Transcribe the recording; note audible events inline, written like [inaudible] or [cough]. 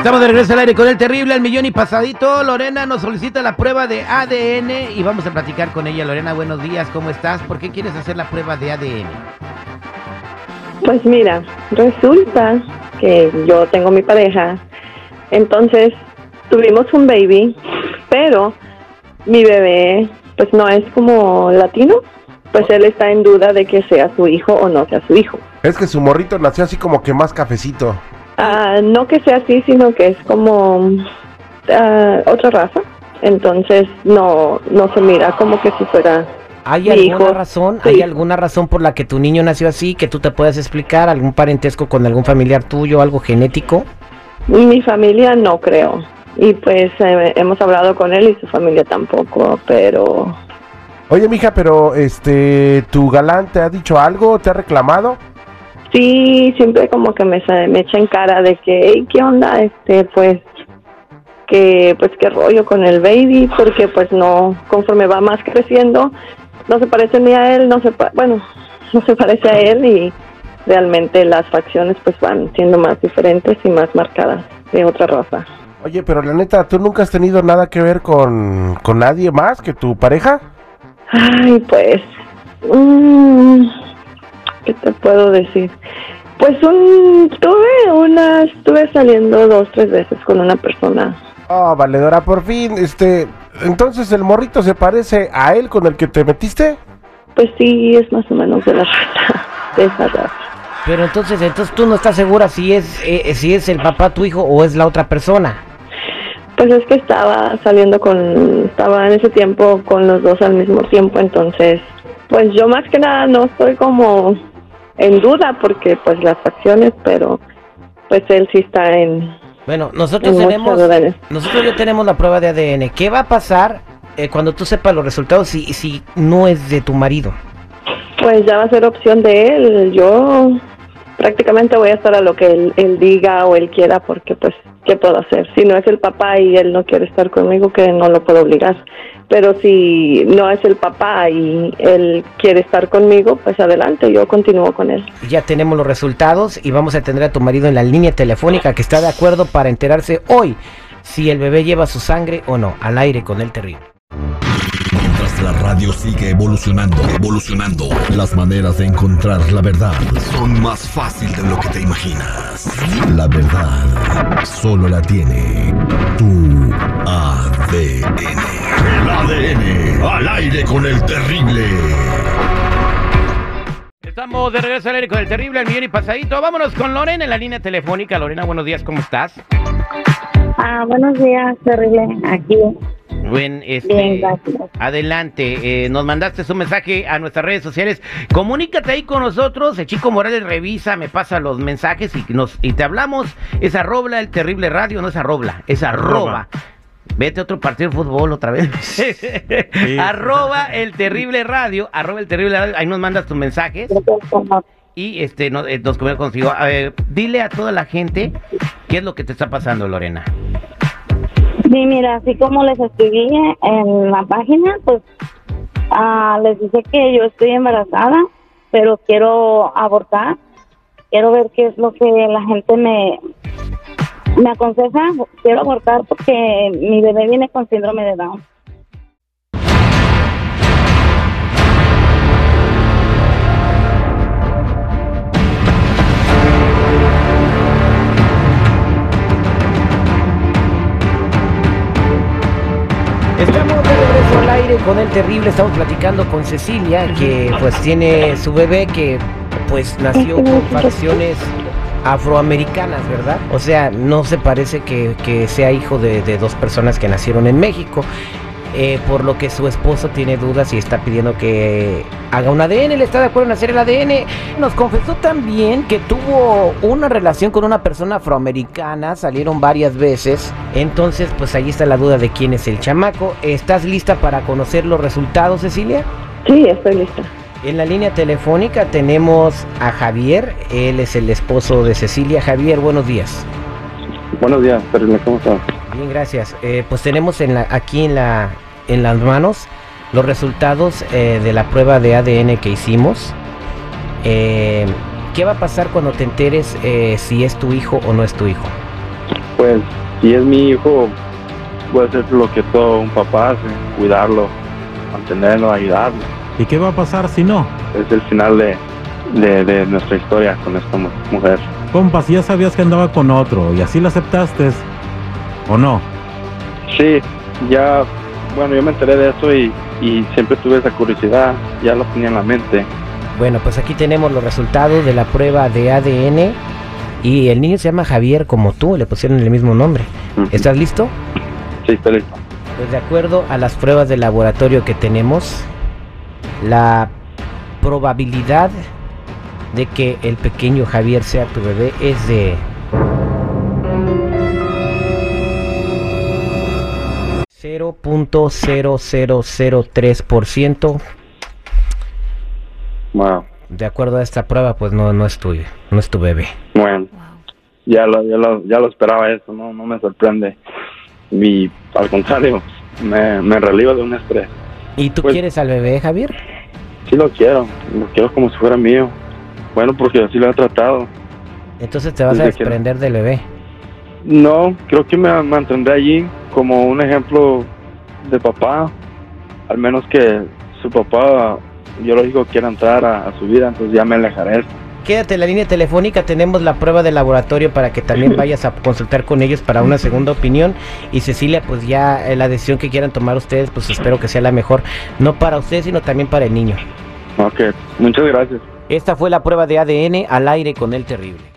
Estamos de regreso al aire con el terrible al millón y pasadito. Lorena nos solicita la prueba de ADN y vamos a platicar con ella. Lorena, buenos días, ¿cómo estás? ¿Por qué quieres hacer la prueba de ADN? Pues mira, resulta que yo tengo mi pareja, entonces tuvimos un baby, pero mi bebé pues no es como latino, pues él está en duda de que sea su hijo o no sea su hijo. Es que su morrito nació así como que más cafecito. Ah, no que sea así, sino que es como ah, otra raza, entonces no no se mira como que si fuera ¿Hay Mi alguna hijo, razón? sí. ¿Hay alguna razón por la que tu niño nació así que tú te puedas explicar? ¿Algún parentesco con algún familiar tuyo, algo genético? Mi familia no creo. Y pues eh, hemos hablado con él y su familia tampoco, pero Oye, mija, pero este, ¿tu galán te ha dicho algo? ¿Te ha reclamado? Sí, siempre como que me, me echa en cara de que, hey, ¿qué onda? Este, pues, que, pues, qué rollo con el baby, porque pues no, conforme va más creciendo, no se parece ni a él, no se, bueno, [laughs] no se parece a él y realmente las facciones pues van siendo más diferentes y más marcadas de otra raza. Oye, pero la neta, ¿tú nunca has tenido nada que ver con, con nadie más que tu pareja? Ay, pues, mm, ¿qué te puedo decir? Pues un, tuve una, estuve saliendo dos, tres veces con una persona. Oh, valedora, por fin, este, entonces el morrito se parece a él con el que te metiste? Pues sí, es más o menos de la raza, [laughs] de esa raza. Pero entonces, entonces tú no estás segura si es eh, si es el papá tu hijo o es la otra persona. Pues es que estaba saliendo con, estaba en ese tiempo con los dos al mismo tiempo, entonces, pues yo más que nada no estoy como en duda porque pues las facciones, pero pues él sí está en, Bueno, nosotros en tenemos nosotros ya tenemos la prueba de ADN. ¿Qué va a pasar eh, cuando tú sepas los resultados si si no es de tu marido? Pues ya va a ser opción de él. Yo prácticamente voy a estar a lo que él, él diga o él quiera, porque pues, ¿qué puedo hacer? Si no es el papá y él no quiere estar conmigo, que no lo puedo obligar. Pero si no es el papá y él quiere estar conmigo, pues adelante, yo continúo con él. Ya tenemos los resultados y vamos a tener a tu marido en la línea telefónica que está de acuerdo para enterarse hoy si el bebé lleva su sangre o no al aire con el terrible. La radio sigue evolucionando, evolucionando, las maneras de encontrar la verdad son más fácil de lo que te imaginas. La verdad solo la tiene tu ADN. El ADN al aire con el terrible. Estamos de regreso al aire con el terrible al millón y pasadito. Vámonos con Lorena en la línea telefónica. Lorena, buenos días, ¿cómo estás? Ah, buenos días, terrible. Aquí. Buen, este, Bien, adelante, eh, nos mandaste un mensaje a nuestras redes sociales. Comunícate ahí con nosotros. El chico Morales revisa, me pasa los mensajes y nos y te hablamos. Es arroba el terrible radio, no es arroba, es arroba. Vete a otro partido de fútbol otra vez. [laughs] arroba el terrible radio, arroba el terrible radio. Ahí nos mandas tus mensajes y este eh, nos comunicamos contigo. A ver, dile a toda la gente qué es lo que te está pasando, Lorena. Sí, mira, así como les escribí en la página, pues ah, les dije que yo estoy embarazada, pero quiero abortar. Quiero ver qué es lo que la gente me, me aconseja. Quiero abortar porque mi bebé viene con síndrome de Down. Aire con el terrible, estamos platicando con Cecilia, que pues tiene su bebé que pues nació con facciones afroamericanas, ¿verdad? O sea, no se parece que, que sea hijo de, de dos personas que nacieron en México. Eh, por lo que su esposo tiene dudas y está pidiendo que haga un ADN, él está de acuerdo en hacer el ADN. Nos confesó también que tuvo una relación con una persona afroamericana, salieron varias veces, entonces pues ahí está la duda de quién es el chamaco. ¿Estás lista para conocer los resultados, Cecilia? Sí, estoy lista. En la línea telefónica tenemos a Javier, él es el esposo de Cecilia. Javier, buenos días. Buenos días, Terrible, ¿cómo estás? Bien, gracias. Eh, pues tenemos en la, aquí en, la, en las manos los resultados eh, de la prueba de ADN que hicimos. Eh, ¿Qué va a pasar cuando te enteres eh, si es tu hijo o no es tu hijo? Pues si es mi hijo, voy a hacer lo que todo un papá hace, cuidarlo, mantenerlo, ayudarlo. ¿Y qué va a pasar si no? Es el final de, de, de nuestra historia con esta mu- mujer. Compa, si ya sabías que andaba con otro y así lo aceptaste, ¿o no? Sí, ya, bueno, yo me enteré de eso y, y siempre tuve esa curiosidad, ya lo tenía en la mente. Bueno, pues aquí tenemos los resultados de la prueba de ADN y el niño se llama Javier como tú, le pusieron el mismo nombre. ¿Estás listo? Sí, estoy listo. Pues de acuerdo a las pruebas de laboratorio que tenemos, la probabilidad de que el pequeño Javier sea tu bebé es de .00003%. Wow. De acuerdo a esta prueba, pues no, no es tuyo, no es tu bebé. Bueno, ya lo, ya lo, ya lo esperaba eso, no, no me sorprende. Y al contrario, me, me reliva de un estrés. ¿Y tú Pues- quieres al bebé, Javier? Sí lo quiero, lo quiero como si fuera mío. Bueno, porque así lo he tratado. Entonces te vas a que- desprender del bebé. No, creo que me mantendré allí como un ejemplo de papá. Al menos que su papá biológico quiera entrar a, a su vida, entonces ya me alejaré. Quédate en la línea telefónica, tenemos la prueba de laboratorio para que también [laughs] vayas a consultar con ellos para una segunda opinión. Y Cecilia, pues ya eh, la decisión que quieran tomar ustedes, pues espero que sea la mejor, no para ustedes, sino también para el niño. Ok, muchas gracias. Esta fue la prueba de ADN al aire con el terrible.